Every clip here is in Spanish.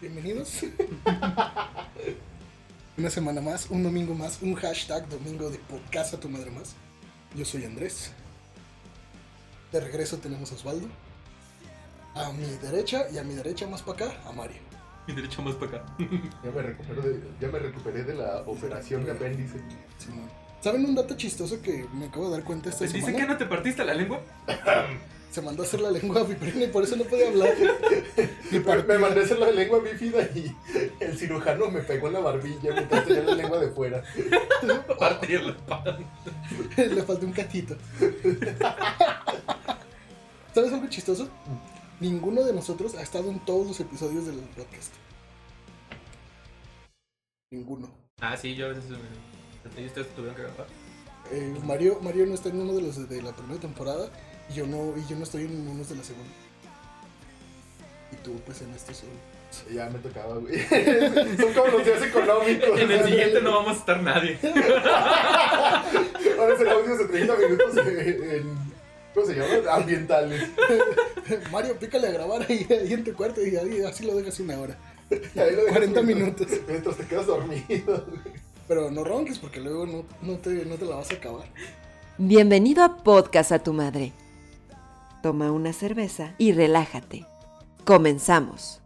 Bienvenidos. Una semana más, un domingo más, un hashtag domingo de podcast a tu madre más. Yo soy Andrés. De regreso tenemos a Osvaldo. A mi derecha y a mi derecha más para acá, a Mario. Mi derecha más para acá. Ya me, recupero de, ya me recuperé de la operación de apéndice. Simón. ¿Saben un dato chistoso que me acabo de dar cuenta esta ¿Dicen semana? que no te partiste la lengua? Se mandó a hacer la lengua viperina y por eso no podía hablar. Y Me, mandé a hacer la lengua bífida y el cirujano me pegó en la barbilla mientras tenía la lengua de fuera. Partir la pan. Le faltó un catito. ¿Sabes algo chistoso? Ninguno de nosotros ha estado en todos los episodios del podcast. Ninguno. Ah, sí, yo a veces. eh, Ustedes tuvieron que grabar. Eh, Mario, Mario no está en uno de los de la primera temporada y yo no, y yo no estoy en uno de la segunda. Y tú, pues en este solo. Ya me tocaba, güey. Son como los días económicos. En el siguiente no vamos a estar nadie. Ahora serán audios de 30 minutos en. ¿Cómo se llama? Ambientales. Mario, pícale a grabar ahí, ahí en tu cuarto y ahí, así lo dejas una hora. Y ahí lo dejas 40 mientras- minutos. Mientras te quedas dormido. Pero no ronques porque luego no, no, te, no te la vas a acabar. Bienvenido a Podcast a tu madre. Toma una cerveza y relájate. Comenzamos.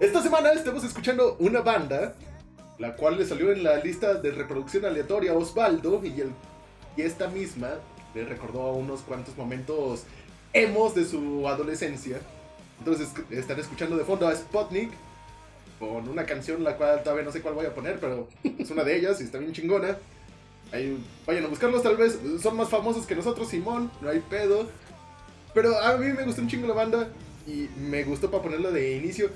Esta semana estamos escuchando una banda, la cual le salió en la lista de reproducción aleatoria a Osvaldo y, esta misma le recordó unos cuantos momentos emos de su adolescencia. Entonces están escuchando de fondo a Sputnik con una canción la cual todavía no sé cuál voy a poner, pero es una de ellas y está bien chingona. Vayan a buscarlos tal vez, son más famosos que nosotros, Simón, no hay pedo. Pero a mí me gustó un chingo la banda y me gustó para ponerlo de inicio.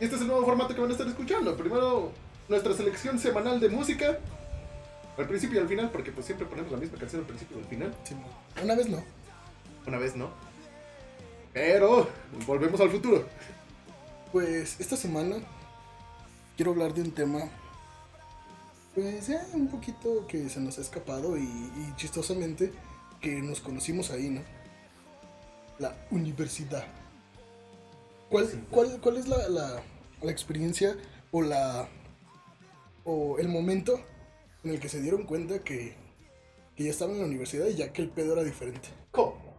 Este es el nuevo formato que van a estar escuchando. Primero, nuestra selección semanal de música. Al principio y al final, porque pues siempre ponemos la misma canción al principio y al final. Sí, una vez no. Una vez no. Pero, volvemos al futuro. Pues esta semana quiero hablar de un tema, pues ya un poquito que se nos ha escapado y, y chistosamente que nos conocimos ahí, ¿no? La universidad. ¿Cuál, cuál, cuál es la, la, la experiencia o la o el momento en el que se dieron cuenta que, que ya estaban en la universidad y ya que el pedo era diferente? ¿Cómo?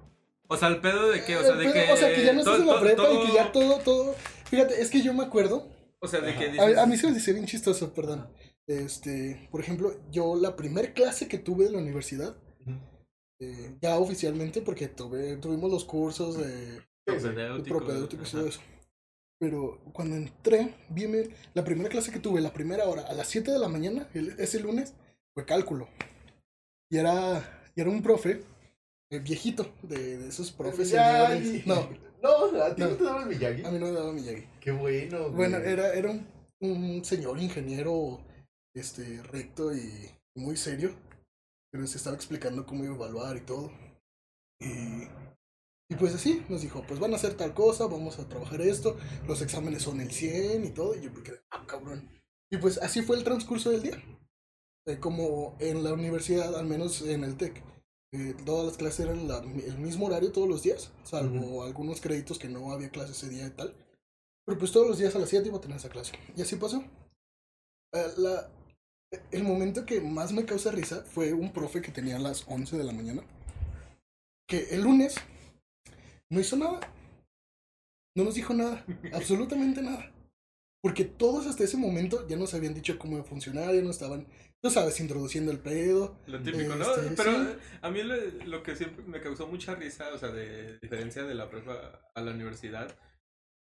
O sea, el pedo de qué? O sea, de El que. pedo, o sea, que ya no estás en la prepa y que ya todo, todo... Fíjate, es que yo me acuerdo O sea, de que. A, dices- a mí se me dice bien chistoso, perdón. Este, por ejemplo, yo la primer clase que tuve de la universidad, eh, ya oficialmente, porque tuve, tuvimos los cursos de, de Propedéutico, y todo eso. Pero cuando entré, vime, la primera clase que tuve, la primera hora, a las 7 de la mañana, el- ese lunes, fue cálculo. Y era, y era un profe, eh, viejito, de, de esos profes. No, No, a ti no, No. te daba el Miyagi. a mí no me daba Miyagi. Qué bueno. güey. Bueno, era, era un, un señor ingeniero este, recto y muy serio, pero se estaba explicando cómo iba a evaluar y todo. Y, y pues así, nos dijo, pues van a hacer tal cosa, vamos a trabajar esto, los exámenes son el 100 y todo, y yo me quedé, ah, cabrón. Y pues así fue el transcurso del día. Eh, como en la universidad, al menos en el TEC, eh, todas las clases eran la- el mismo horario todos los días, salvo algunos créditos que no había clase ese día y tal. Pero pues todos los días a las 7 iba a tener esa clase. Y así pasó. Eh, la, el momento que más me causa risa fue un profe que tenía a las 11 de la mañana. Que el lunes no hizo nada. No nos dijo nada. absolutamente nada. Porque todos hasta ese momento ya nos habían dicho cómo funcionar, ya nos estaban, tú sabes, introduciendo el pedo. Lo típico, ¿no? Este, Pero sí. a mí lo, lo que siempre me causó mucha risa, o sea, de diferencia de la prepa a la universidad.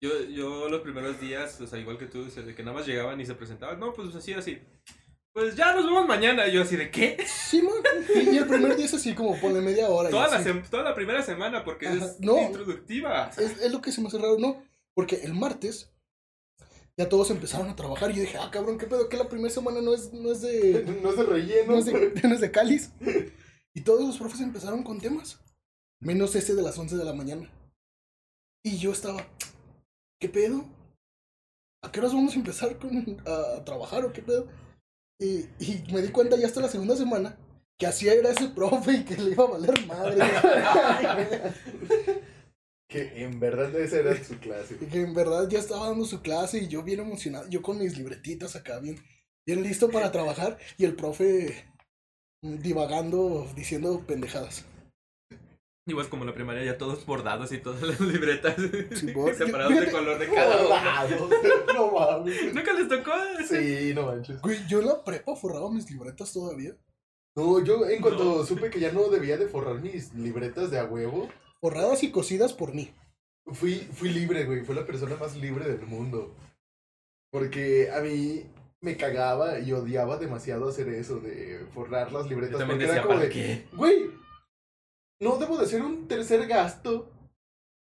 Yo, yo los primeros días, o sea, igual que tú, o sea, de que nada más llegaban y se presentaban, no, pues así, así. Pues ya nos vemos mañana. Y yo así de qué? Sí, man. Y, el primer día es así como pone media hora. Toda la, así. sem- toda la primera semana, porque Ajá, es no. introductiva. Es, es lo que se me hace raro, ¿no? Porque el martes ya todos empezaron a trabajar y yo dije, ah, cabrón, ¿qué pedo? Que la primera semana no es, no es de... No es de relleno. no es de, no es de cáliz. Y todos los profes empezaron con temas. Menos ese de las 11 de la mañana. Y yo estaba, ¿qué pedo? ¿A qué horas vamos a empezar con, a, a trabajar o qué pedo? Y, y me di cuenta ya hasta la segunda semana que así era ese profe y que le iba a valer madre. Que en verdad esa era su clase. Y que en verdad ya estaba dando su clase y yo bien emocionado, yo con mis libretitas acá bien, bien listo para trabajar y el profe divagando, diciendo pendejadas. Igual como en la primaria, ya todos bordados y todas las libretas Simón. separados de color de cada. Bordados, no mames. ¿Nunca les tocó? Sí, no manches. Güey, yo en la prepa forraba mis libretas todavía. No, yo en cuanto No. supe que ya no debía de forrar mis libretas de a huevo, Forradas y cosidas por mí. fui, fui libre, güey. Fui la persona más libre del mundo. Porque a mí me cagaba y odiaba demasiado hacer eso de forrar las Yo libretas. también Porque era decía, como ¿para de, qué? güey, no debo de hacer un tercer gasto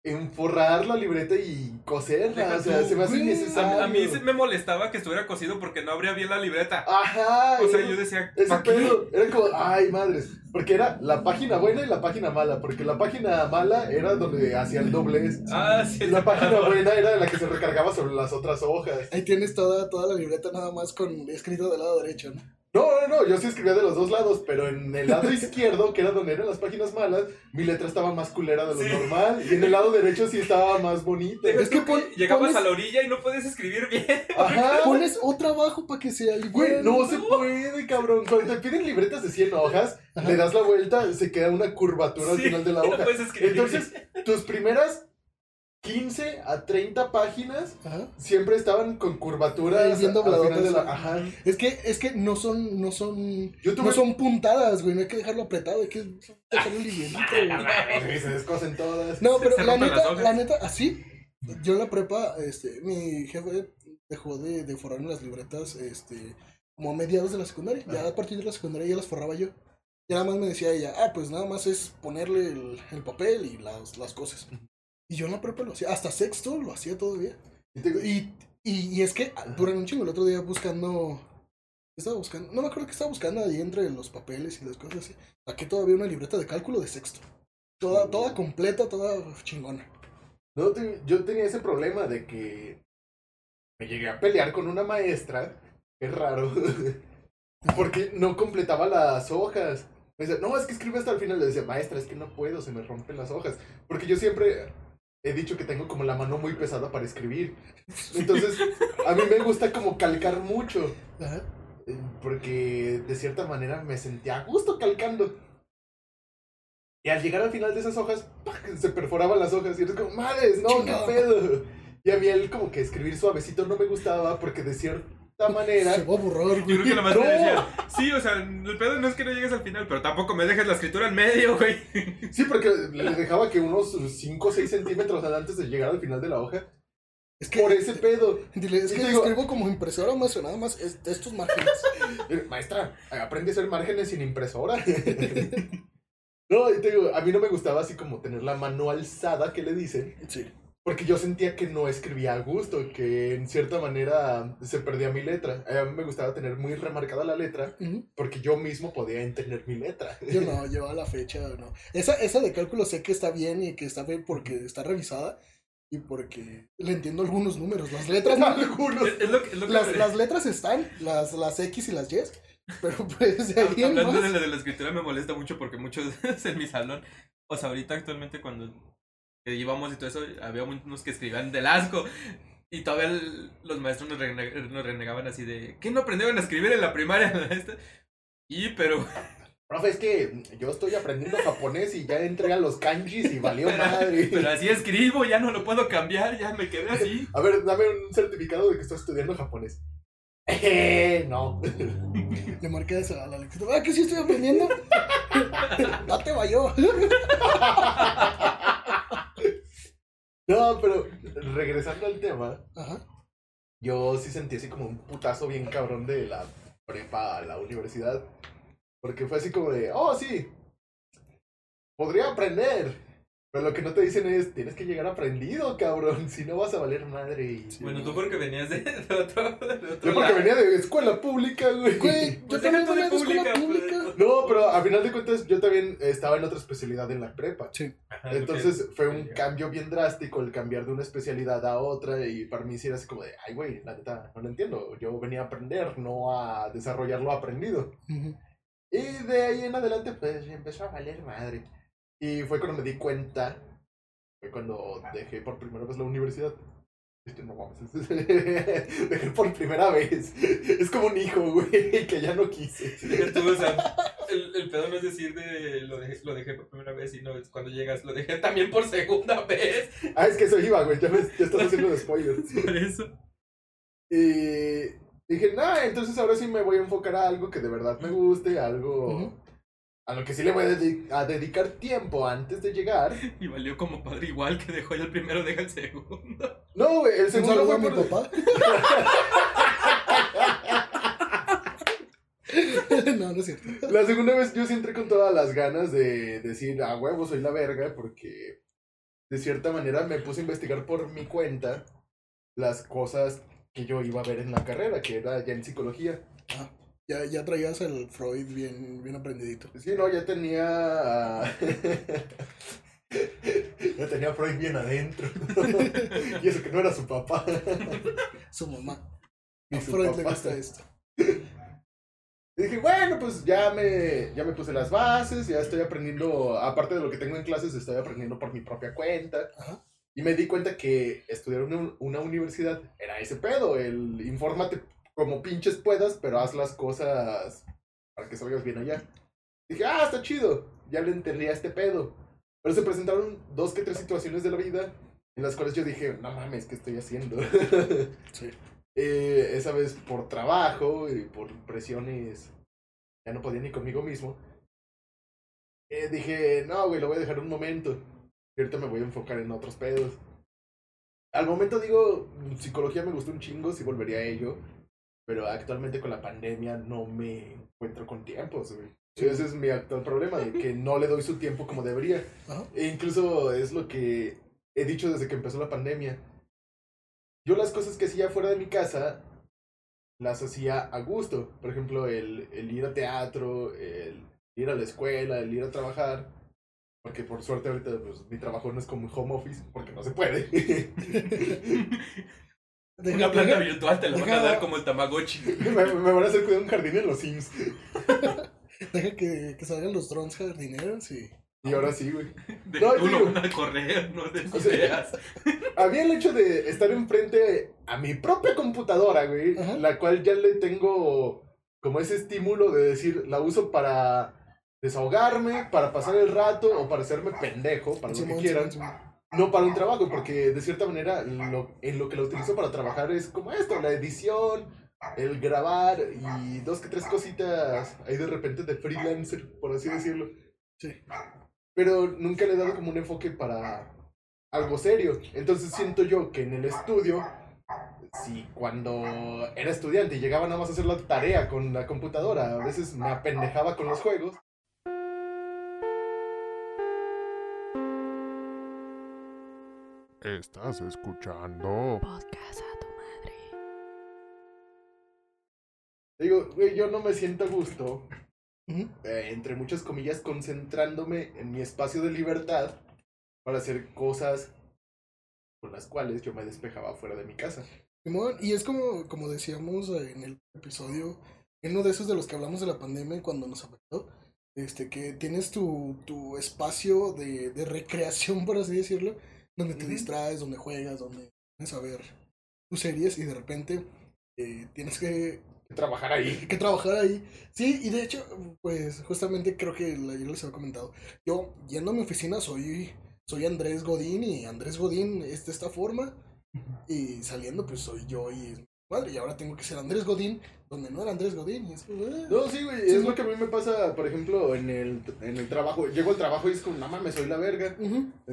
en forrar la libreta y coserla. Deja o sea, tú, se me hace innecesario. A, a mí se me molestaba que estuviera cosido porque no abría bien la libreta. Ajá. O sea, era- yo decía, Ese pedo, era como, ay madres, porque era la página buena y la página mala, porque la página mala era donde hacía el doblez. Ah, sí. La página buena era la que se recargaba sobre las otras hojas. Ahí tienes toda, toda la libreta nada más con escrito del lado derecho, ¿no? No, no, no, yo sí escribía de los dos lados, pero en el lado izquierdo, que era donde eran las páginas malas, mi letra estaba más culera de lo Sí. normal, y en el lado derecho sí estaba más bonita. Es que pon- llegabas pones- a la orilla y no puedes escribir bien. Ajá. Pones otra abajo para que sea Güey, igual. no se puede, cabrón. Cuando te piden libretas de 100 hojas, le das la vuelta, se queda una curvatura al final de la no hoja. puedes escribir Entonces, tus primeras 15 a 30 páginas Ajá. siempre estaban con curvaturas final de la... Ajá. Es que, es que no son, no son, Yo tuve... no son puntadas, güey, no hay que dejarlo apretado, hay que dejarlo livianito, güey. Se descosen todas. No, pero la neta, la neta, así, yo en la prepa, este, mi jefe dejó de, de forrarme las libretas, este, como a mediados de la secundaria, ya a partir de la secundaria ya las forraba yo. Y nada más me decía ella, ah, pues nada más es ponerle el, el papel y las, las cosas. Y yo en la prepa lo hacía, hasta sexto lo hacía todavía. Y Y, y, es que duran un chingo. El otro día buscando. ¿qué Estaba buscando. No me acuerdo que estaba buscando ahí entre los papeles y las cosas así. Saqué todavía una libreta de cálculo de sexto. Toda, toda completa, toda chingona. No, te- yo tenía ese problema de que me llegué a pelear con una maestra. Qué raro. Porque no completaba las hojas. Me decía, no, es que escribe hasta el final. Le decía, maestra, es que no puedo, se me rompen las hojas. Porque yo siempre he dicho que tengo como la mano muy pesada para escribir. Entonces, a mí me gusta como calcar mucho. Eh, Porque de cierta manera me sentía a gusto calcando. Y al llegar al final de esas hojas, ¡pac! se perforaban las hojas. Y eres como, madres, no, qué pedo. Y a mí el como que escribir suavecito no me gustaba porque de cierta manera. Se va a borrar, Yo creo que la maestra No. decía, sí, o sea, el pedo no es que no llegues al final, pero tampoco me dejes la escritura en medio, güey. Sí, porque le dejaba que unos 5 o 6 centímetros antes de llegar al final de la hoja. Es que. Por ese pedo. Dile, es Y que digo- escribo como impresora más o nada más es- estos márgenes. Eh, Maestra, aprende a hacer márgenes sin impresora. no, y te digo, a mí no me gustaba así como tener la mano alzada, que le dicen. Sí. Porque yo sentía que no escribía a gusto, que en cierta manera se perdía mi letra. A mí me gustaba tener muy remarcada la letra, Ujú. porque yo mismo podía entender mi letra. Yo no, yo a la fecha no. Esa, esa de cálculo sé que está bien y que está bien porque está revisada y porque le entiendo algunos números. Las letras no. Algunos. Es, es lo que, es lo que Las, las letras están, las, las X y las Y, pero pues de ahí Hablando más- de la, de la escritura me molesta mucho porque muchos en mi salón, o sea, ahorita actualmente cuando que íbamos y todo eso, había unos que escribían del asco. Y todavía el- los maestros nos, rene- nos renegaban así de, ¿qué no aprendieron a escribir en la primaria? Este, Y, pero, Profe, es que yo estoy aprendiendo japonés y ya entré a los kanjis y valió madre. pero así escribo, ya no lo puedo cambiar, ya me quedé así. A ver, dame un certificado de que estás estudiando japonés. Eh, no. Le marqué esa a la lectura. Ah, que sí estoy aprendiendo. Date vaya. No, pero regresando al tema, Ajá. yo sí sentí así como un putazo bien cabrón de la prepa a la universidad. Porque fue así como de, oh, sí, podría aprender. Pero lo que no te dicen es, tienes que llegar aprendido, cabrón, si no vas a valer madre. Y... Bueno, tú porque venías de, de otro, de otro Yo porque lado. venía de escuela pública, güey. Güey, yo Pues también venía de escuela pública, pública. No, pero a final de cuentas yo también estaba en otra especialidad en la prepa. Sí. Entonces fue un cambio bien drástico el cambiar de una especialidad a otra y para mí sí era así como de, ay güey, la neta, no lo entiendo. Yo venía a aprender, no a desarrollar lo aprendido. Y de ahí en adelante pues empezó a valer madre. Y fue cuando me di cuenta Fue cuando dejé por primera vez la universidad. Este, no mames. dejé por primera vez. Es como un hijo, güey, que ya no quise. Deja tú, o sea, el, el pedo no es decir de lo dejé, lo dejé por primera vez, sino es cuando llegas, lo dejé también por segunda vez. Ah, es que eso iba, güey. Ya, me, ya estás haciendo spoilers. Por eso. Y dije, no, entonces ahora sí me voy a enfocar a algo que de verdad me guste, algo. A lo que sí le voy a, dedi- a dedicar tiempo antes de llegar. Y valió como padre igual que dejó ya el primero, deja el segundo. No, güey, el Un segundo fue a mi papá. no, no es cierto. La segunda vez yo sí entré con todas las ganas de decir, a huevo, soy la verga, porque de cierta manera me puse a investigar por mi cuenta las cosas que yo iba a ver en la carrera, que era ya en psicología. Ah, ya, ya traías el Freud bien, bien aprendidito. Sí, no, ya tenía... ya tenía Freud bien adentro. y eso que no era su papá. Su mamá. A su Freud le papá. gusta esto. Y dije, bueno, pues ya me, ya me puse las bases, ya estoy aprendiendo, aparte de lo que tengo en clases, estoy aprendiendo por mi propia cuenta. Ajá. Y me di cuenta que estudiar en un- una universidad era ese pedo, el infórmate como pinches puedas, pero haz las cosas para que salgas bien allá. Dije, ah, está chido, ya le entendí a este pedo. Pero se presentaron dos que tres situaciones de la vida en las cuales yo dije, no mames, ¿qué estoy haciendo? Sí. Eh, esa vez por trabajo y por presiones, ya no podía ni conmigo mismo. Eh, dije, no, güey, lo voy a dejar un momento. Y ahorita me voy a enfocar en otros pedos. Al momento digo, psicología me gustó un chingo, sí volvería a ello. Pero actualmente con la pandemia no me encuentro con tiempos, güey. Sí. Ese es mi actual problema, de que no le doy su tiempo como debería. Ajá. E incluso es lo que he dicho desde que empezó la pandemia. Yo las cosas que hacía fuera de mi casa las hacía a gusto. Por ejemplo, el, el ir a teatro, el ir a la escuela, el ir a trabajar. Porque por suerte ahorita pues, mi trabajo no es como home office, porque no se puede. Deja- Una planta deja- virtual te la van a deja- dar como el Tamagotchi. me, me van a hacer cuidar un jardín en los Sims. Deja que, que salgan los drones jardineros y. Y ahora sí, güey. De No, tú digo- lo van a correr, no de O sea, ideas. Había el hecho de estar enfrente a mi propia computadora, güey, Ajá. la cual ya le tengo como ese estímulo de decir, la uso para desahogarme, para pasar el rato o para hacerme pendejo, para lo que quieran. No para un trabajo, porque de cierta manera lo, en lo que la utilizo para trabajar es como esto, la edición, el grabar y dos que tres cositas ahí de repente de freelancer, por así decirlo. Sí. Pero nunca le he dado como un enfoque para algo serio. Entonces siento yo que en el estudio, si cuando era estudiante y llegaba nada más a hacer la tarea con la computadora, a veces me apendejaba con los juegos. Estás escuchando Podcast a tu madre. Digo, güey, yo no me siento a gusto, Ujú. eh, entre muchas comillas, concentrándome en mi espacio de libertad para hacer cosas con las cuales yo me despejaba fuera de mi casa. Simón, y es como, como decíamos en el episodio, en uno de esos de los que hablamos de la pandemia cuando nos afectó, este, que tienes tu, tu espacio de, de recreación, por así decirlo, donde te distraes, donde juegas, donde tienes a ver tus series y de repente eh, tienes que, Trabajar ahí. que trabajar ahí. Sí, y de hecho, pues justamente creo que ayer les había comentado, yo yendo a mi oficina soy, soy Andrés Godín y Andrés Godín es de esta forma. Y saliendo, pues soy yo y madre. Y ahora tengo que ser Andrés Godín, donde no era Andrés Godín. Es como, eh. No, sí, güey, Sí, es lo que a mí me pasa, por ejemplo, en el, en el trabajo. Llego al trabajo y es como, no mames, soy la verga.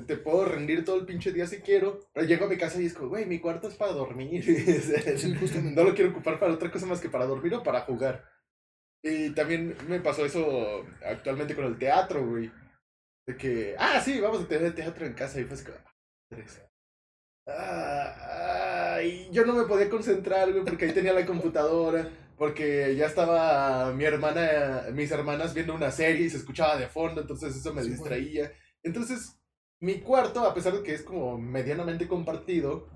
Te puedo rendir todo el pinche día si quiero. Pero llego a mi casa y es como, güey, mi cuarto es para dormir. Sí, justamente. no lo quiero ocupar para otra cosa más que para dormir o para jugar. Y también me pasó eso actualmente con el teatro, güey. De que, ah, sí, vamos a tener teatro en casa. Y fue así como, ah, y yo no me podía concentrar, güey, porque ahí tenía la computadora. Porque ya estaba mi hermana, mis hermanas viendo una serie y se escuchaba de fondo, entonces eso me Sí, distraía. Entonces, mi cuarto, a pesar de que es como medianamente compartido,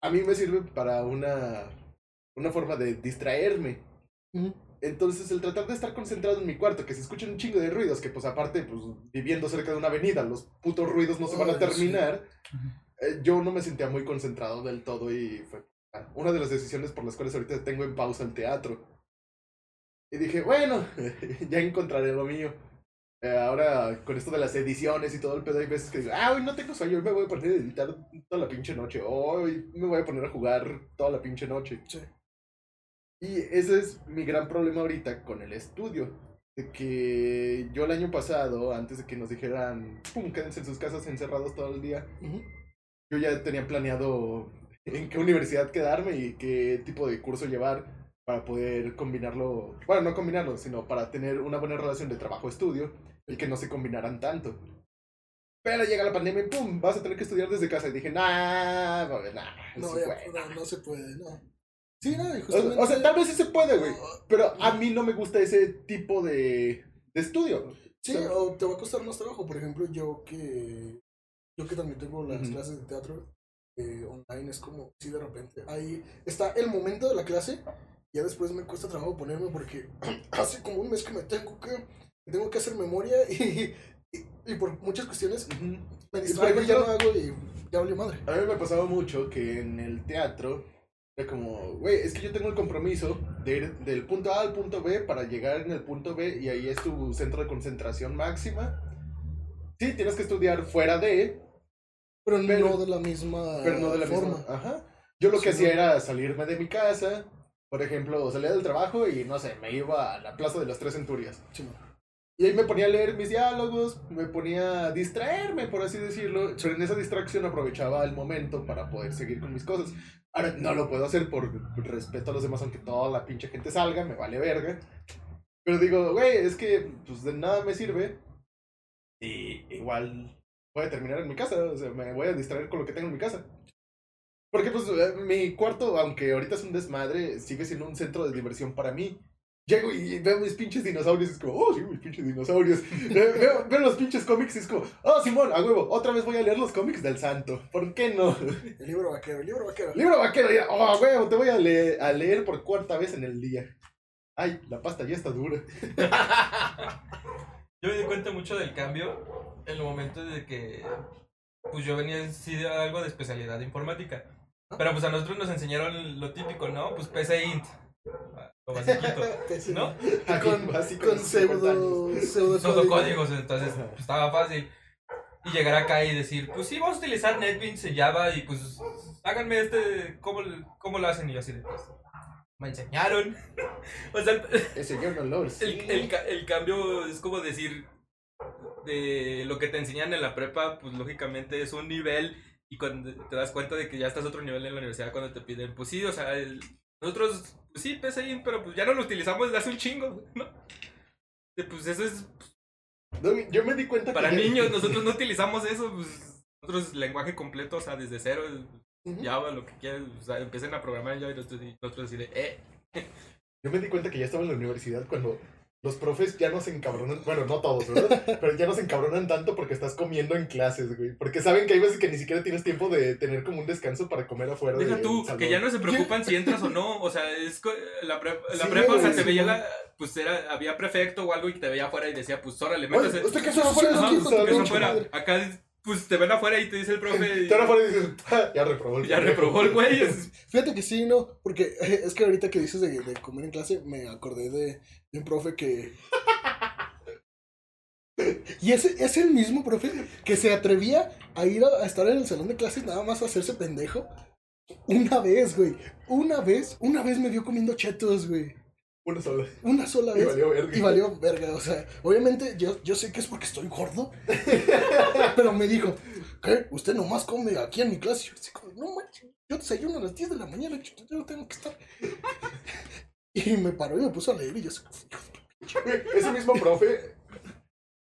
a mí me sirve para una, una forma de distraerme. Entonces, el tratar de estar concentrado en mi cuarto, que se escuchen un chingo de ruidos, que pues aparte, pues viviendo cerca de una avenida, los putos ruidos no se van a terminar, yo no me sentía muy concentrado del todo y fue una de las decisiones por las cuales ahorita tengo en pausa el teatro. Y dije, bueno, ya encontraré lo mío. Eh, ahora, con esto de las ediciones y todo el pedo, hay veces que digo, ah, hoy no tengo sueño, hoy me voy a poner a editar toda la pinche noche, hoy me voy a poner a jugar toda la pinche noche. Sí. Y ese es mi gran problema ahorita con el estudio. De que yo el año pasado, antes de que nos dijeran, pum, quédense en sus casas encerrados todo el día. Yo ya tenía planeado en qué universidad quedarme y qué tipo de curso llevar para poder combinarlo, bueno, no combinarlo, sino para tener una buena relación de trabajo-estudio y que no se combinaran tanto. Pero llega la pandemia y pum, vas a tener que estudiar desde casa. Y dije, nah, nah, nah, No, ya, puede, no, no se puede, no. Sí, no, y O, justamente... o sea, tal vez sí se puede, güey. Pero a mí no me gusta ese tipo de, de estudio. Sí, o te va a costar más trabajo. Por ejemplo, yo que yo que también tengo las clases de teatro eh, online, es como si de repente ahí está el momento de la clase, ya después me cuesta trabajo ponerme porque hace como un mes que me tengo que, tengo que hacer memoria y, y, y por muchas cuestiones me distraigo y ya no hago y ya valió madre. A mí me pasaba mucho que en el teatro era como, güey, es que yo tengo el compromiso de ir del punto A al punto B para llegar en el punto B y ahí es tu centro de concentración máxima. Sí, tienes que estudiar fuera de, Pero, Pero- no de la misma pero no de la forma. misma. Ajá. Yo lo que Sí, hacía no. era salirme de mi casa, por ejemplo, salía del trabajo y no sé, me iba a la Plaza de las Tres Centurias. Sí. Y ahí me ponía a leer mis diálogos, me ponía a distraerme, por así decirlo. Pero en esa distracción aprovechaba el momento para poder seguir con mis cosas. Ahora no lo puedo hacer por respeto a los demás, aunque toda la pinche gente salga, me vale verga. Pero digo, güey, es que pues de nada me sirve. Y igual voy a terminar en mi casa, o sea, me voy a distraer con lo que tengo en mi casa. Porque pues eh, mi cuarto, aunque ahorita es un desmadre, sigue siendo un centro de diversión para mí. Llego y veo mis pinches dinosaurios y es como, oh, sí, mis pinches dinosaurios. veo, los pinches cómics y es como, oh, Simón, a huevo, otra vez voy a leer los cómics del santo. ¿Por qué no? El libro vaquero, el libro vaquero. Libro vaquero, ya, oh, a huevo, te voy a, leer a leer por cuarta vez en el día. Ay, la pasta ya está dura. Yo me di cuenta mucho del cambio en el momento de que pues yo venía sí de algo de especialidad de informática. Pero pues a nosotros nos enseñaron lo típico, ¿no? Pues PC Int. Lo basiquito, ¿no? Con, Básico con de 50 pseudo, pseudo Pseudocódigos, entonces pues, estaba fácil. Y llegar acá y decir, pues sí, vamos a utilizar NetBeans en Java y pues háganme este, ¿cómo, cómo lo hacen? Y yo así de pues, me enseñaron. o sea, el, no el, el ca- el cambio es como decir de lo que te enseñan en la prepa, pues lógicamente es un nivel y cuando te das cuenta de que ya estás otro nivel en la universidad cuando te piden, pues sí, o sea, nosotros, pues sí, PCI, pero pues ya no lo utilizamos desde hace un chingo, ¿no? Pues eso es No, yo me di cuenta para que ya- niños, nosotros no utilizamos eso, pues nosotros lenguaje completo, o sea, desde cero, Ujú. Java, lo que quieran, o sea, empiecen a programar en Java y nosotros, nosotros así de, eh, Yo me di cuenta que ya estaba en la universidad cuando los profes ya no se encabronan, bueno, no todos, ¿verdad? Pero ya no se encabronan tanto porque estás comiendo en clases, güey. Porque saben que hay veces que ni siquiera tienes tiempo de tener como un descanso para comer afuera. Deja tú, que ya no se preocupan si entras o no. O sea, es la, pre- la Sí, prepa, o sea, te veía la. Pues era, había prefecto o algo y te veía afuera y decía, pues órale, Oye, métase. ¿usted afuera? Que que pinche eso fuera. madre? Acá, pues te ven afuera y te dice el profe. y- Te van afuera y dices, "Ja, ya reprobó el ya pendejo". reprobó el güey. Fíjate que sí, ¿no? Porque es que ahorita que dices de, de comer en clase, me acordé de, de un profe que... Y ese es el mismo profe que se atrevía a ir a, a estar en el salón de clases nada más a hacerse pendejo. Una vez, güey. Una vez, una vez me vio comiendo chetos, güey. Una sola. Una sola Y vez. valió verga. Y valió verga, o sea, obviamente yo, yo sé que es porque estoy gordo, pero me dijo, ¿qué? Usted nomás come aquí en mi clase. Yo así como, no manches, yo desayuno a las 10 de la mañana, yo, yo no tengo que estar. Y me paró y me puso a leer y yo así, Ese mismo profe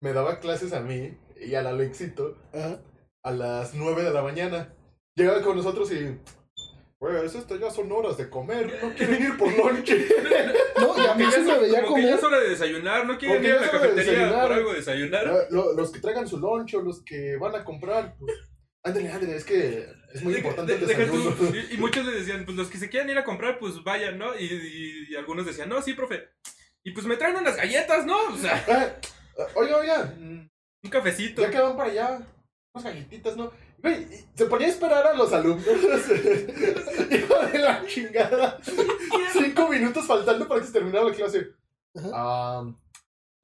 me daba clases a mí y al Alexito ajá. a las 9 de la mañana. Llegaba con nosotros y. Pues estas ya son horas de comer, no quieren ir por lonche. No, y a mí sí ya me es- veía como que ya comer. es hora de desayunar, ¿no quieren ir a la es cafetería por algo de desayunar? Lo- lo- los que traigan su lonche o los que van a comprar, pues. Ándale, ándale, es que es muy importante el desayuno. y, y muchos le decían, pues los que se quieran ir a comprar, pues vayan, ¿no? Y, y- y algunos decían, no, sí, profe. Y pues me traen unas galletas, ¿no? O sea, Eh, oiga, oiga, un cafecito. ya que van para allá, unas galletitas, ¿no? Güey, se ponía a esperar a los alumnos. Hijo de la chingada. Cinco minutos faltando para que se terminara la clase.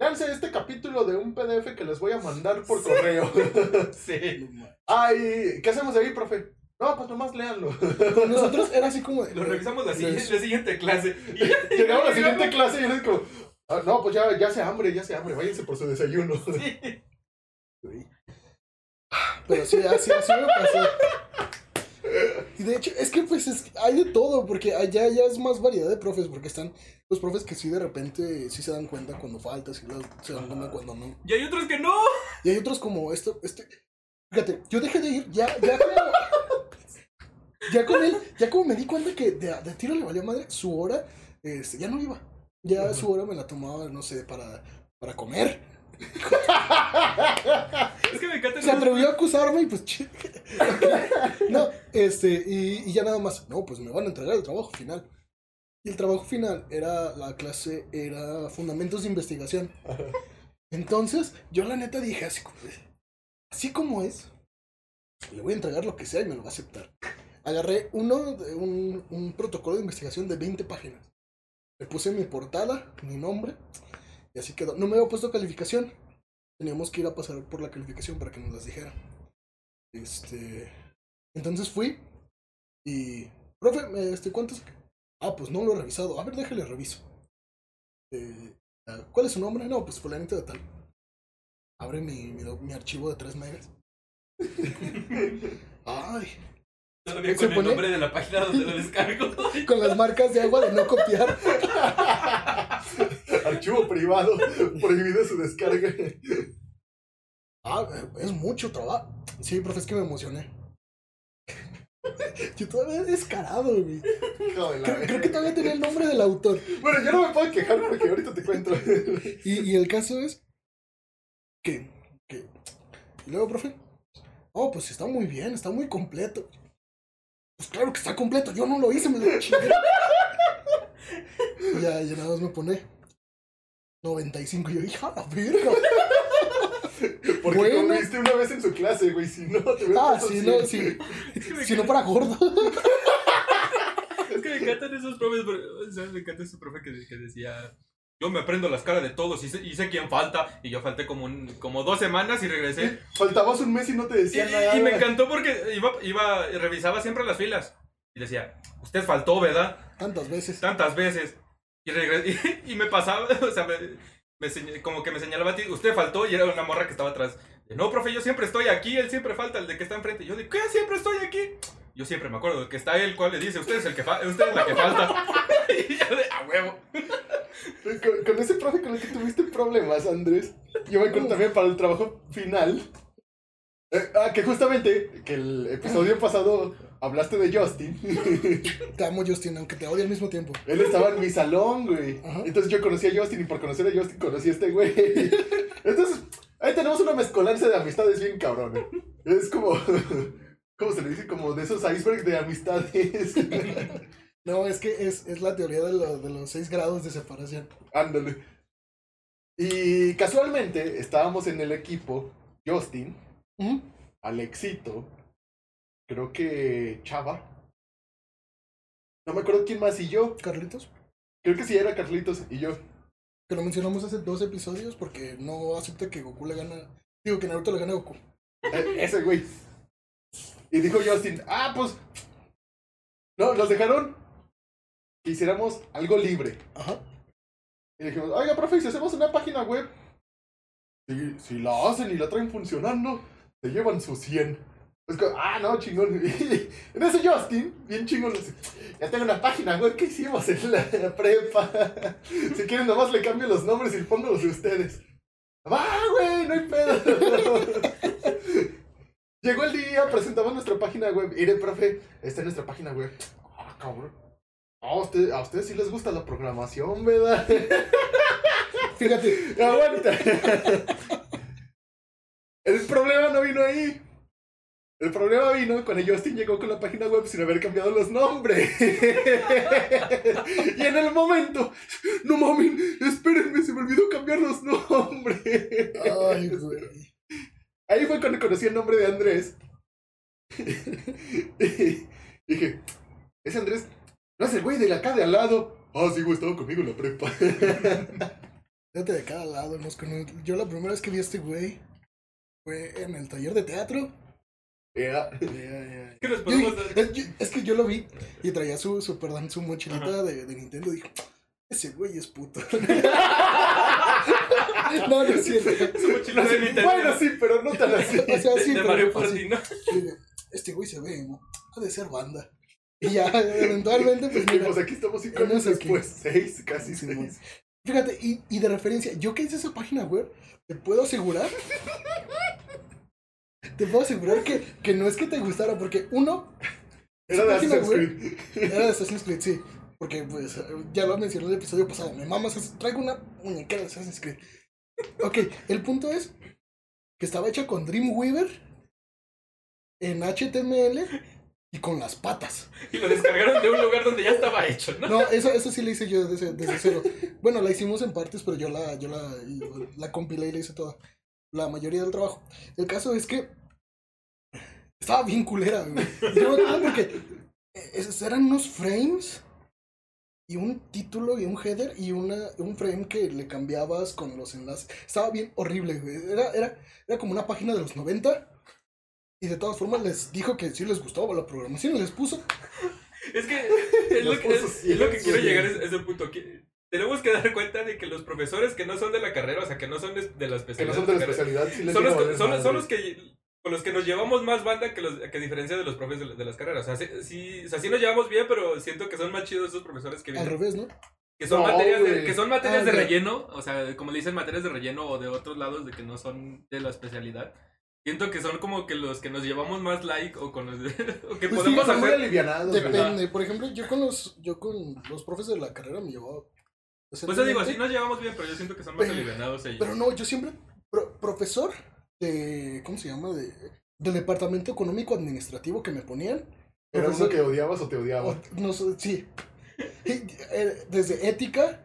Léanse este capítulo de un PDF que les voy a mandar por correo. Sí. Ay, ¿qué hacemos de ahí, profe? No, pues nomás léanlo. Nosotros era así como. de- Lo revisamos la siguiente, la siguiente clase. Llegamos a la siguiente clase y les como, "Ah, no, pues ya, ya se hambre, ya se hambre, váyanse por su desayuno. Sí. Pero sí, así, así me pasó. Y de hecho, es que pues es- hay de todo, porque allá ya es más variedad de profes, porque están los profes que sí de repente sí se dan cuenta cuando faltas y se dan cuenta cuando no. Y hay otros que no. Y hay otros como esto, este. Fíjate, yo dejé de ir, ya, ya como. Ya con él, ya como me di cuenta que de, de tiro le valió madre, su hora, este, ya no iba. Ya su hora me la tomaba, no sé, para, para comer. Es que me encanta. Se atrevió a acusarme y pues ch- No, este, y, y ya nada más. No, pues me van a entregar el trabajo final. Y el trabajo final era, la clase era Fundamentos de Investigación. Entonces, yo la neta dije así como, así como es, le voy a entregar lo que sea y me lo va a aceptar. Agarré uno, de un, un protocolo de investigación de 20 páginas. Le puse mi portada, mi nombre, y así quedó. No me había puesto calificación. Teníamos que ir a pasar por la calificación para que nos las dijera. Este. Entonces fui y. Profe, este, ¿cuántos? Ah, pues no lo he revisado. A ver, déjale reviso. Eh, ah, ¿Cuál es su nombre? No, pues fulanito de tal. Abre mi, mi, archivo de 3 megas. Ay, Todavía Se con el pone- nombre de la página donde lo descargo. con las marcas de agua de no copiar. Archivo privado, prohibido su descarga. Ah, es mucho trabajo. Sí, profe, es que me emocioné. Yo todavía descarado, güey. Creo, creo que todavía tenía el nombre del autor. Bueno, yo no me puedo quejar porque ahorita te cuento. Y, y el caso es que, que. Y luego, profe. Oh, pues está muy bien, está muy completo. Pues claro que está completo, yo no lo hice, me lo chingué. Ya, ya nada más me pone 95. Y yo, hija, la verga. Porque Bueno. comiste una vez en su clase, güey. Si no, te Ah, cien. no, sí. Si no para gordo. Es que me encantan esos profes. porque, o sea, me encanta ese profe que, que decía. Yo me aprendo las caras de todos y sé, y sé quién falta. Y yo falté como, un- como dos semanas y regresé. Faltabas un mes y no te Y, decían nada. y me encantó porque iba, iba, revisaba siempre las filas. Y decía, usted faltó, ¿verdad? Tantas veces. Tantas veces. Y, me pasaba, o sea, me, como que me señalaba a ti, usted faltó y era una morra que estaba atrás. No, profe, yo siempre estoy aquí, él siempre falta, el de que está enfrente. Y yo de, ¿qué? Siempre estoy aquí. Yo siempre me acuerdo de que está él, cual le dice, usted es el que fa- usted es la que falta. y yo de, a huevo. Con, con ese profe con el que tuviste problemas, Andrés. Yo me acuerdo también para el trabajo final. Eh, ah, que justamente, que el episodio pasado hablaste de Justin. Te amo, Justin, aunque te odie al mismo tiempo. Él estaba en mi salón, güey. Ajá. Entonces yo conocí a Justin y por conocer a Justin conocí a este güey. Entonces, ahí tenemos una mezcolanza de amistades bien cabrón. Es como, ¿cómo se le dice? Como de esos icebergs de amistades. No, es que es, es la teoría de, lo- de los 6 grados de separación. Ándale. Y casualmente estábamos en el equipo Justin. Alexito, creo que Chava. No me acuerdo quién más y yo. Carlitos, Creo que sí era Carlitos y yo. que lo mencionamos hace dos episodios porque no acepta que Goku le gana. Digo que Naruto le gana a Goku. Eh, ese güey. Y dijo Justin, ah, pues. No, nos dejaron que hiciéramos algo libre. Ajá. Y dijimos, oiga, profe, ¿y si hacemos una página web. Si, si la hacen y la traen funcionando, se llevan sus 100. Ah, no, chingón. Y en ese Justin, bien chingón, ya tengo una página web que hicimos en la prepa. Si quieren, nomás le cambio los nombres y pongo los de ustedes. Va, güey, no hay pedo. Llegó el día, presentamos nuestra página web. Mire, profe, esta es nuestra página web. Ah, cabrón. A, usted, a ustedes sí les gusta la programación, ¿verdad? Fíjate, Aguanta. El problema no vino ahí. El problema vino cuando Justin llegó con la página web sin haber cambiado los nombres. y en el momento, no mames, espérenme, se me olvidó cambiar los nombres. Ay, güey. Ahí fue cuando conocí el nombre de Andrés. y dije, ese Andrés no es el güey de la acá de al lado. Ah, sí, güey, estaba conmigo en la prepa. Fíjate de cada lado. Nos Yo la primera vez que vi a este güey fue en el taller de teatro. Es, yo- es que yo lo vi y traía su, su, perdón, su mochilita de, de Nintendo. Dije, ese güey es puto. no, no es cierto. Su mochila de Nintendo. Bueno, sí, pero no tan así. O sea, sí, de pero Mario Party. ¿no? Dije, Este güey se ve, ¿no? Ha de ser banda. Y ya, eventualmente, pues Y mira. pues aquí estamos cinco años aquí. después. Seis, casi Sí, seis. Fíjate, y, y de referencia, yo que hice esa página web, te puedo asegurar. Te puedo asegurar que, que no es que te gustara, porque uno, Era de Assassin's Creed. era de Assassin's Creed, sí. Porque, pues, ya lo mencioné en el episodio pasado. Me mamas, traigo una muñequera de Assassin's Creed. Ok, el punto es que estaba hecha con Dreamweaver en HTML y con las patas. Y lo descargaron de un lugar donde ya estaba hecho, ¿no? No, eso, eso sí la hice yo desde, desde cero. Bueno, la hicimos en partes, pero yo la, yo la, la compilé y la hice toda. La mayoría del trabajo. El caso es que estaba bien culera, güey. Yo me acuerdo porque eran unos frames y un título y un header y una, un frame que le cambiabas con los enlaces. Estaba bien horrible, güey. Era, era, era como una página de los 90. Y de todas formas les dijo que sí les gustaba la programación y les puso. Es que es lo que, puso es, es lo que ciegos, quiero llegar a ese- a ese punto. que tenemos que dar cuenta de que los profesores que no son de la carrera, o sea, que no son de, de la Que especialidad, no son de la especialidad. Sí les son, los, que- son, son los que con los que nos llevamos más banda que, los, que a diferencia de los profes de, de las carreras. O sea, sí, sí, o sea, sí nos llevamos bien, pero siento que son más chidos esos profesores que Al vienen. revés, ¿no? Que son No, materias, de, que son materias Ah, de relleno, o sea, como le dicen materias de relleno o de otros lados de que no son de la especialidad. Siento que son como que los que nos llevamos más like o con los de- o que Pues podemos muy hacer. Depende. Por ejemplo, yo con los, yo con los profes de la carrera me llevaba. Pues te digo, así nos llevamos bien, pero yo siento que son más Pero- alivianados ellos. Pero no, yo siempre. pro- profesor de. ¿Cómo se llama? De, del departamento económico administrativo que me ponían. ¿Era uno que odiabas o te odiaba? o- no sé, sí. Eh, Desde ética,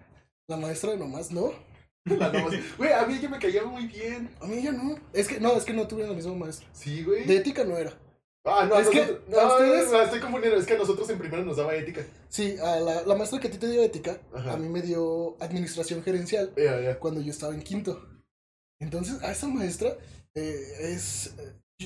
la maestra de nomás no. La nomás- Güey, a mí ella me caía muy bien. A mí ella no. Es que no, es que no tuve la misma maestra. Sí, güey. De ética no era. Ah, no, Es que nosotros- no, ustedes- no, estoy confundiendo. Es que a nosotros en primero nos daba ética. Sí, a la, la maestra que a ti te dio ética, Ajá. a mí me dio administración gerencial. Cuando yo estaba en quinto. Entonces, a esa maestra eh, es.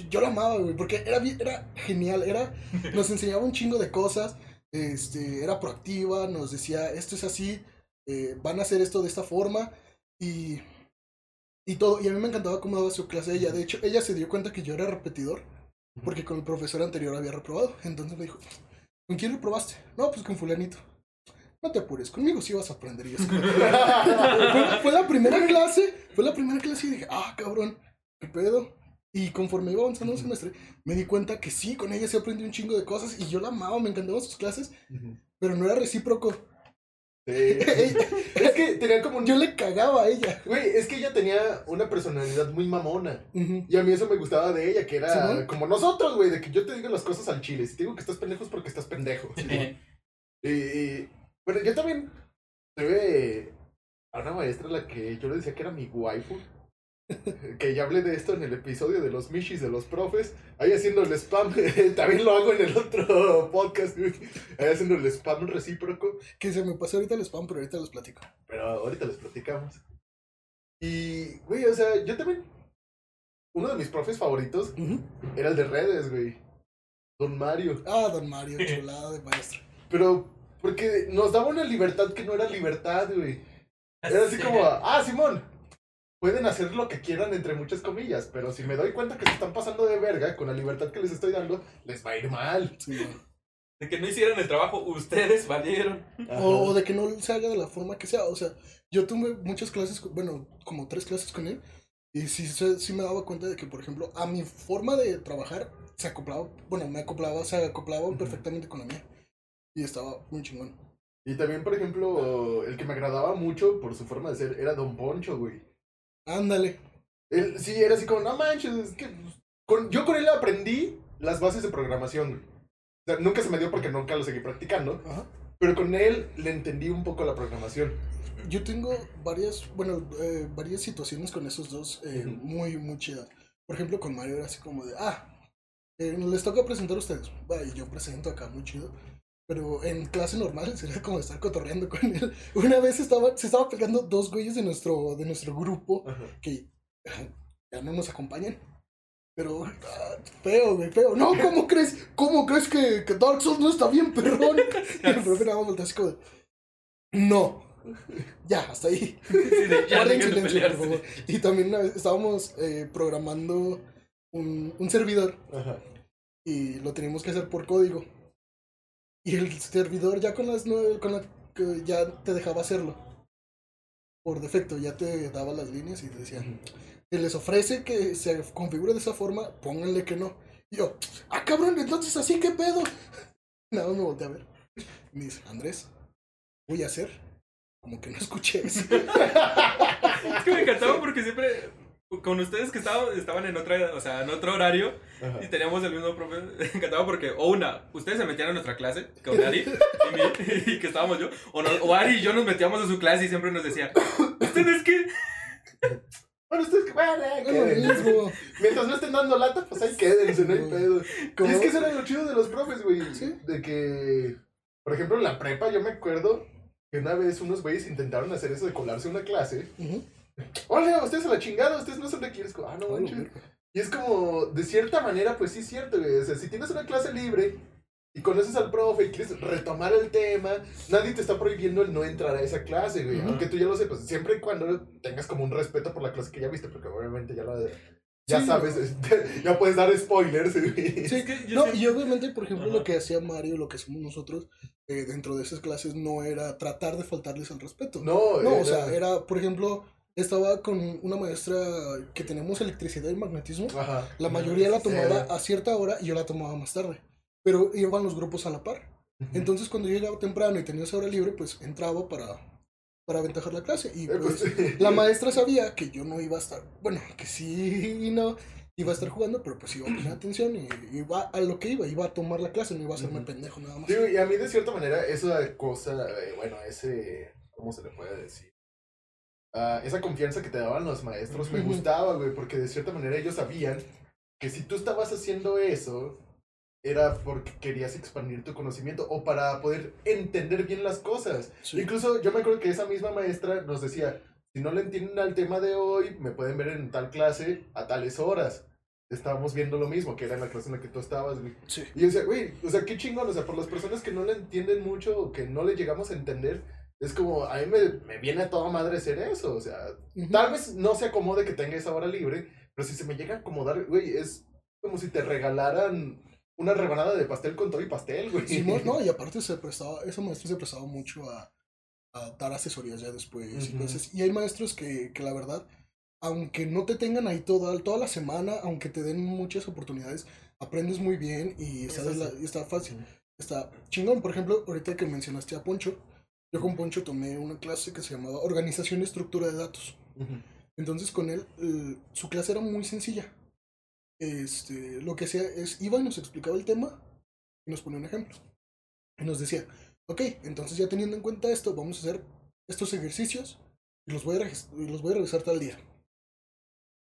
Yo, la amaba, güey, porque era, era genial. Era, nos enseñaba un chingo de cosas. Este, era proactiva, nos decía, esto es así, eh, van a hacer esto de esta forma. Y, y todo. Y a mí me encantaba cómo daba su clase ella. De hecho, ella se dio cuenta que yo era repetidor, porque con el profesor anterior había reprobado. Entonces me dijo, ¿con quién reprobaste? No, pues con Fulanito. No te apures, conmigo sí vas a aprender. Y como, fue, fue la primera clase, fue la primera clase y dije, ah, cabrón, qué pedo. Y conforme iba avanzando un semestre, me di cuenta que sí, con ella sí aprendí un chingo de cosas y yo la amaba, me encantaban sus clases, pero no era recíproco. Sí. es que tenía como un... Yo le cagaba a ella. Güey, es que ella tenía una personalidad muy mamona. Y a mí eso me gustaba de ella, que era como nosotros, güey, de que yo te digo las cosas al chile. Si te digo que estás pendejo es porque estás pendejo. y, y- bueno, yo también tuve a una maestra a la que yo le decía que era mi waifu. que ya hablé de esto en el episodio de los mishis de los profes. Ahí haciendo el spam. también lo hago en el otro podcast. Ahí haciendo el spam recíproco. Que se me pasó ahorita el spam, pero ahorita les platico. Pero ahorita les platicamos. Y, güey, o sea, yo también. Uno de mis profes favoritos era el de redes, güey. Don Mario. Ah, don Mario, chulada de maestro. Pero, porque nos daba una libertad que no era libertad, güey. Era así Sí. como, ah, Simón, pueden hacer lo que quieran entre muchas comillas, pero si me doy cuenta que se están pasando de verga con la libertad que les estoy dando, les va a ir mal. Sí. De que no hicieran el trabajo, ustedes valieron. O, o de que no se haga de la forma que sea. O sea, yo tuve muchas clases, bueno, como tres clases con él. Y sí, sí me daba cuenta de que, por ejemplo, a mi forma de trabajar se acoplaba, bueno, me acoplaba, se acoplaba perfectamente con la mía. Y estaba muy chingón. Y también, por ejemplo, el que me agradaba mucho por su forma de ser era Don Poncho, güey. Ándale. Él sí era así como, no manches, es que pues, con- yo con él aprendí las bases de programación. güey. O sea, nunca se me dio porque nunca lo seguí practicando, Ajá. pero con él le entendí un poco la programación. Yo tengo varias, bueno, eh, varias situaciones con esos dos eh, muy, muy chidas. Por ejemplo, con Mario era así como de, ah, eh, les toca presentar a ustedes. Va, y yo presento acá, muy chido. Pero en clase normal sería como estar cotorreando con él. Una vez estaba, se estaba pegando dos güeyes de nuestro, de nuestro grupo que ya no nos acompañan. Pero ah, feo, güey, feo. No, ¿cómo crees? ¿Cómo crees que, que Dark Souls no está bien, perrón? Y el profe nada más así de, No. Ya, hasta ahí. Sí, ya Guarden silencio, por favor. Y también una vez estábamos eh, programando un, un servidor Ajá. y lo teníamos que hacer por código. Y el servidor ya con las nueve, con la ya te dejaba hacerlo. Por defecto, ya te daba las líneas y te decía, se les ofrece que se configure de esa forma, pónganle que no. Y yo, ah cabrón, entonces así qué pedo. Nada me volteé a ver. Me dice, Andrés, voy a hacer como que no escuché eso. Es que me encantaba porque siempre con ustedes que estaban, estaban en otra, o sea, en otro horario Ajá. y teníamos el mismo profe, me encantaba porque o una, ustedes se metían a nuestra clase con Ari y, mi- y que estábamos yo, o, no- o Ari y yo nos metíamos a su clase y siempre nos decía, ¿ustedes qué? Bueno, ustedes que bueno, eh, mismo. Mientras no estén dando lata, pues ahí quédense, no hay pedo. Y es que eso era lo chido de los profes, güey. Sí. De que, por ejemplo, en la prepa yo me acuerdo que una vez unos güeyes intentaron hacer eso de colarse a una clase. Ujú. Hola, ustedes a la chingada, ustedes no son de aquí. Es como, ah, no, manches. Y es como, de cierta manera, pues sí es cierto, güey. O sea, si tienes una clase libre y conoces al profe y quieres retomar el tema, nadie te está prohibiendo el no entrar a esa clase, güey. Ujú. Aunque tú ya lo sepas, siempre y cuando tengas como un respeto por la clase que ya viste, porque obviamente ya la... Ya Sí. sabes, este, ya puedes dar spoilers, güey. Sí, que yo no, y obviamente, por ejemplo, lo que hacía Mario, lo que hacemos nosotros eh, dentro de esas clases no era tratar de faltarles al respeto. No, No, era- o sea, era, por ejemplo, estaba con una maestra que tenemos electricidad y magnetismo. Ajá. La mayoría la tomaba a cierta hora y yo la tomaba más tarde. Pero iban los grupos a la par. Entonces, cuando yo llegaba temprano y tenía esa hora libre, pues entraba para, para aventajar la clase. Y Eh, pues, pues, la maestra sabía que yo no iba a estar, bueno, que sí y no, iba a estar jugando, pero pues iba a poner atención y iba a lo que iba, iba a tomar la clase, no iba a hacerme Ujú. pendejo nada más. Sí, y a mí de cierta manera esa cosa, eh, bueno, ese, ¿cómo se le puede decir? Ah, esa confianza que te daban los maestros me gustaba, güey, porque de cierta manera ellos sabían que si tú estabas haciendo eso, era porque querías expandir tu conocimiento o para poder entender bien las cosas. Sí. Incluso yo me acuerdo que esa misma maestra nos decía, si no le entienden al tema de hoy, me pueden ver en tal clase a tales horas. Estábamos viendo lo mismo, que era en la clase en la que tú estabas, güey. Sí. Y yo decía, güey, o sea, qué chingón, o sea, por las personas que no le entienden mucho o que no le llegamos a entender, es como, a mí me, me viene a toda madre hacer eso, o sea, tal vez no se acomode que tenga esa hora libre, pero si se me llega a acomodar, güey, es como si te regalaran una rebanada de pastel con todo y pastel, güey. Simón, no, y aparte se prestaba, esa maestra se prestaba mucho a, a dar asesorías ya después. y Ujú. cosas. Y hay maestros que, que la verdad, aunque no te tengan ahí toda, toda la semana, aunque te den muchas oportunidades, aprendes muy bien y la- sí. y está fácil. Está chingón. Por ejemplo, ahorita que mencionaste a Poncho, yo con Poncho tomé una clase que se llamaba Organización y Estructura de Datos. Ujú. Entonces con él, eh, su clase era muy sencilla. Este, lo que hacía es, iba y nos explicaba el tema y nos ponía un ejemplo. Y nos decía, ok, entonces ya teniendo en cuenta esto, vamos a hacer estos ejercicios y los voy a, los voy a revisar tal día.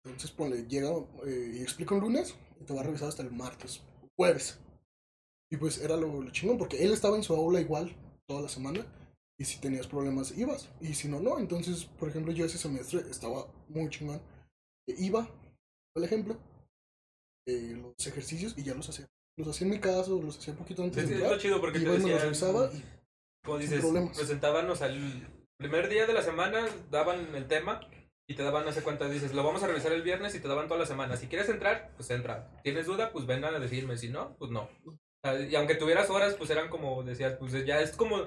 Entonces ponle, llega eh, y explica un lunes y te va a revisar hasta el martes, jueves. Y pues era lo, lo chingón, porque él estaba en su aula igual toda la semana. Y si tenías problemas, ibas. Y si no, no. Entonces, por ejemplo, yo ese semestre estaba muy chingón. E Iba, por ejemplo, eh, los ejercicios y ya los hacía. Los hacía en mi casa, o los hacía un poquito antes Es, de es entrar. lo chido porque te Iba y me los y como dices, presentaban, o sea, el primer día de la semana daban el tema y te daban, no sé cuántas, dices, lo vamos a revisar el viernes y te daban toda la semana. Si quieres entrar, pues entra. ¿Tienes duda? Pues ven a decirme. Si no, pues no. Y aunque tuvieras horas, pues eran como, decías, pues ya es como...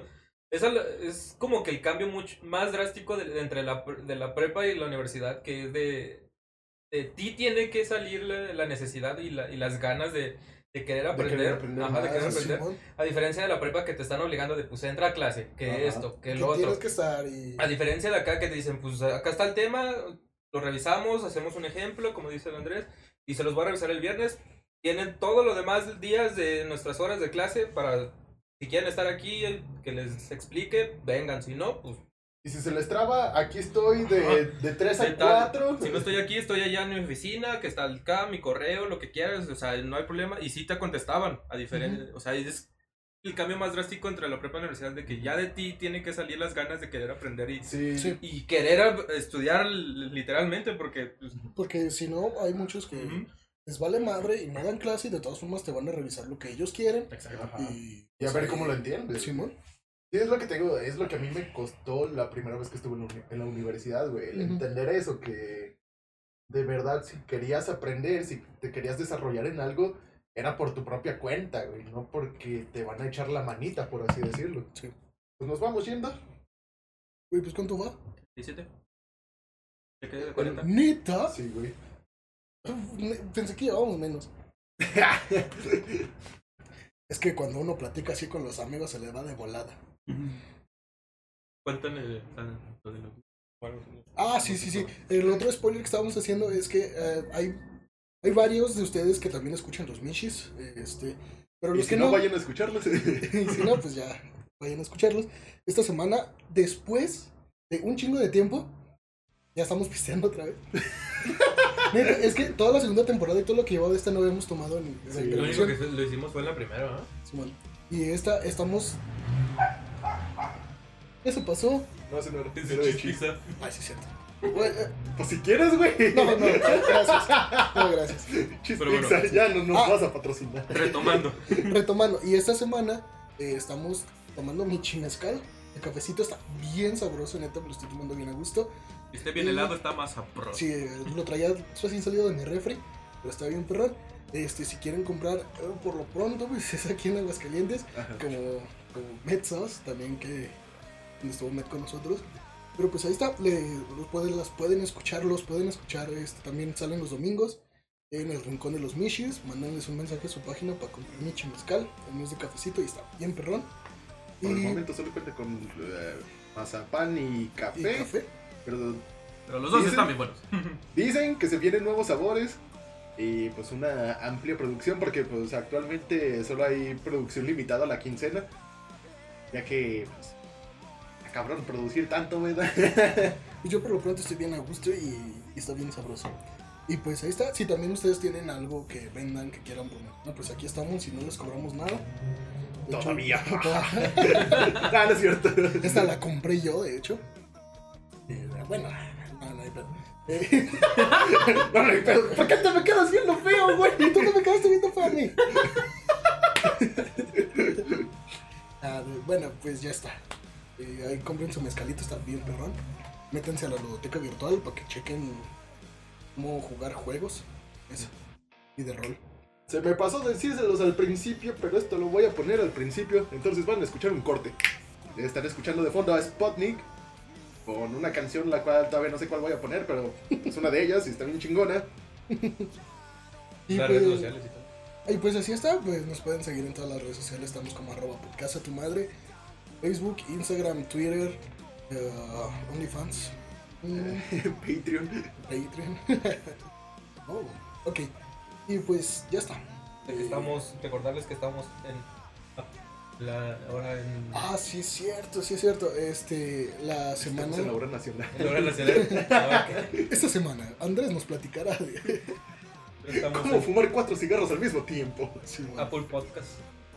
Es, al- es como que el cambio mucho más drástico de, de entre la, de la prepa y la universidad, que es de... De ti tiene que salir la, la necesidad y, la, y las ganas de, de querer De aprender. querer aprender Ajá, de querer aprender. A diferencia de la prepa que te están obligando de, pues entra a clase, que Ajá. esto, que lo otro. tienes que estar y... A diferencia de acá que te dicen, pues acá está el tema, lo revisamos, hacemos un ejemplo, como dice el Andrés, y se los voy a revisar el viernes, tienen todo lo demás días de nuestras horas de clase para, si quieren estar aquí, que les explique, vengan, si no, pues Y si se les traba, aquí estoy de, de 3 a ¿Qué tal? 4. Si no estoy aquí, estoy allá en mi oficina, que está acá, mi correo, lo que quieras, o sea, no hay problema. Y sí te contestaban, a diferente, o sea, es el cambio más drástico entre la prepa y la universidad, de que ya de ti tienen que salir las ganas de querer aprender y, Sí. Sí. y querer estudiar literalmente, porque pues, Porque si no, hay muchos que. Les vale madre y no dan clase y de todas formas te van a revisar lo que ellos quieren. Ajá. Y, Y a ver cómo lo entiendes. Simón. Sí, es lo que tengo, es lo que a mí me costó la primera vez que estuve en la, uni- en la universidad, güey. El entender eso, que de verdad si querías aprender, si te querías desarrollar en algo, era por tu propia cuenta, güey. No porque te van a echar la manita, por así decirlo. Sí. Pues nos vamos yendo. Güey, pues ¿cuánto va? 17. ¿Te quedé de 40? ¿Neta? Sí, güey. Pensé que llevábamos menos. Es que cuando uno platica así con los amigos se le va de volada. Cuéntame ah, Ah, sí, sí, sí. El otro spoiler que estábamos haciendo es que eh, hay, hay varios de ustedes que también escuchan los Mishis. Este, pero Y los si que no, no, vayan a escucharlos. y si no, pues ya vayan a escucharlos. Esta semana, después de un chingo de tiempo, ya estamos pisteando otra vez. Neta, es que toda la segunda temporada y todo lo que llevaba de esta no habíamos tomado en Sí, Lo único que lo hicimos fue en la primera, ¿ah? Simón. Y esta, estamos. Eso pasó. no, se no era, de chiste. Ay, sí, es cierto. Eh, Pues si quieres, güey. No, no, gracias. No, gracias. Pero bueno. Ya no nos Ah. vas a patrocinar. Retomando. Retomando, y esta semana eh, estamos tomando mi chimezcal. El cafecito está bien sabroso, neta, me lo estoy tomando bien a gusto. Si esté bien helado, está más apro. Sí, lo traía recién salido de mi refri, pero está bien perrón. Este, si quieren comprar eh, por lo pronto, pues es aquí en Aguascalientes, Ajá. como, como Met Sauce, también que estuvo Met con nosotros. Pero pues ahí está, le, los pueden, las pueden escuchar, los pueden escuchar, este, también salen los domingos en el rincón de los Mishis, mándenles un mensaje a su página para comprar mi chimezcal, el mes de cafecito y está bien perrón. Por el momento solo cuenta con eh, mazapán y y café. Pero Pero los dos Dicen- están bien buenos. dicen que se vienen nuevos sabores y pues una amplia producción porque pues actualmente solo hay producción limitada a la quincena. Ya que pues, cabrón producir tanto, ¿verdad? Y yo por lo pronto estoy bien a gusto y, y está bien sabroso. Y pues ahí está. Si también ustedes tienen algo que vendan, que quieran poner. No, pues aquí estamos y no les cobramos nada. De Todavía. ah, no es cierto. Esta la compré yo, de hecho. Eh, bueno, no, no hay pedo. Eh, No, no hay pedo. ¿Por qué te me quedas viendo feo, güey? ¿Y tú no me quedaste viendo para mí? Ah, bueno, pues ya está. Eh, ahí compren su mezcalito, está bien perrón. Métanse a la ludoteca virtual para que chequen cómo jugar juegos. Eso. Y de rol. Se me pasó decírselos al principio, pero esto lo voy a poner al principio. Entonces van a escuchar un corte. Están escuchando de fondo a Sputnik con una canción la cual todavía no sé cuál voy a poner, pero es una de ellas y está bien chingona. Y Las pues, redes sociales y todo. y pues así está, pues nos pueden seguir en todas las redes sociales, estamos como arroba podcast a tu madre, Facebook, Instagram, Twitter, eh, OnlyFans, mm, Patreon. Patreon. oh, ok, y pues ya está. De que estamos, recordarles que estamos en la ahora en, Ah, sí es cierto, sí es cierto. Este, la semana, Estamos en la hora nacional. en la hora nacional. Ah, esta semana, Andrés nos platicará de... Estamos ¿Cómo en fumar cuatro cigarros al mismo tiempo? Sí, bueno. Apple Podcast.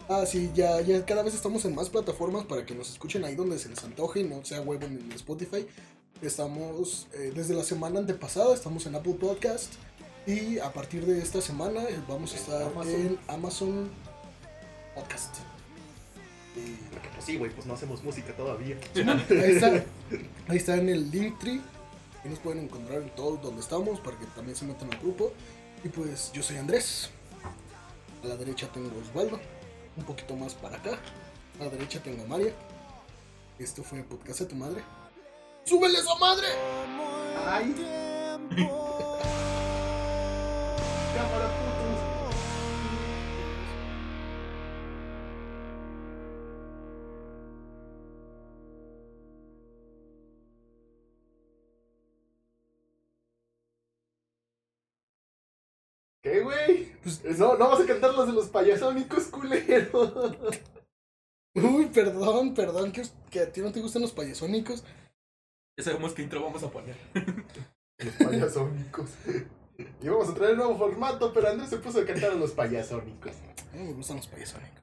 Ah, sí, ya, ya cada vez estamos en más plataformas para que nos escuchen ahí donde se les antoje y no sea huevo en Spotify. Estamos, eh, desde la semana antepasada, estamos en Apple Podcast. Y a partir de esta semana eh, vamos a estar Amazon. en Amazon Podcast. Y Porque pues sí, güey, pues no hacemos música todavía. ahí está, ahí está en el Linktree. Ahí nos pueden encontrar en todo donde estamos para que también se metan al grupo. Y pues yo soy Andrés. A la derecha tengo a Osvaldo. Un poquito más para acá. A la derecha tengo a María. Esto fue Podcast a tu madre. ¡Súbele esa madre! ¡Ay! Cámara, putos. ¿Qué, güey? Pues, No, no vas a cantar los de los payasónicos, culero. uy, perdón, perdón, que, que a ti no te gustan los payasónicos. Ya sabemos qué intro vamos a poner. Los payasónicos. Y vamos a traer un nuevo formato, pero Andrés se puso a cantar a los payasónicos. A mí me los payasónicos.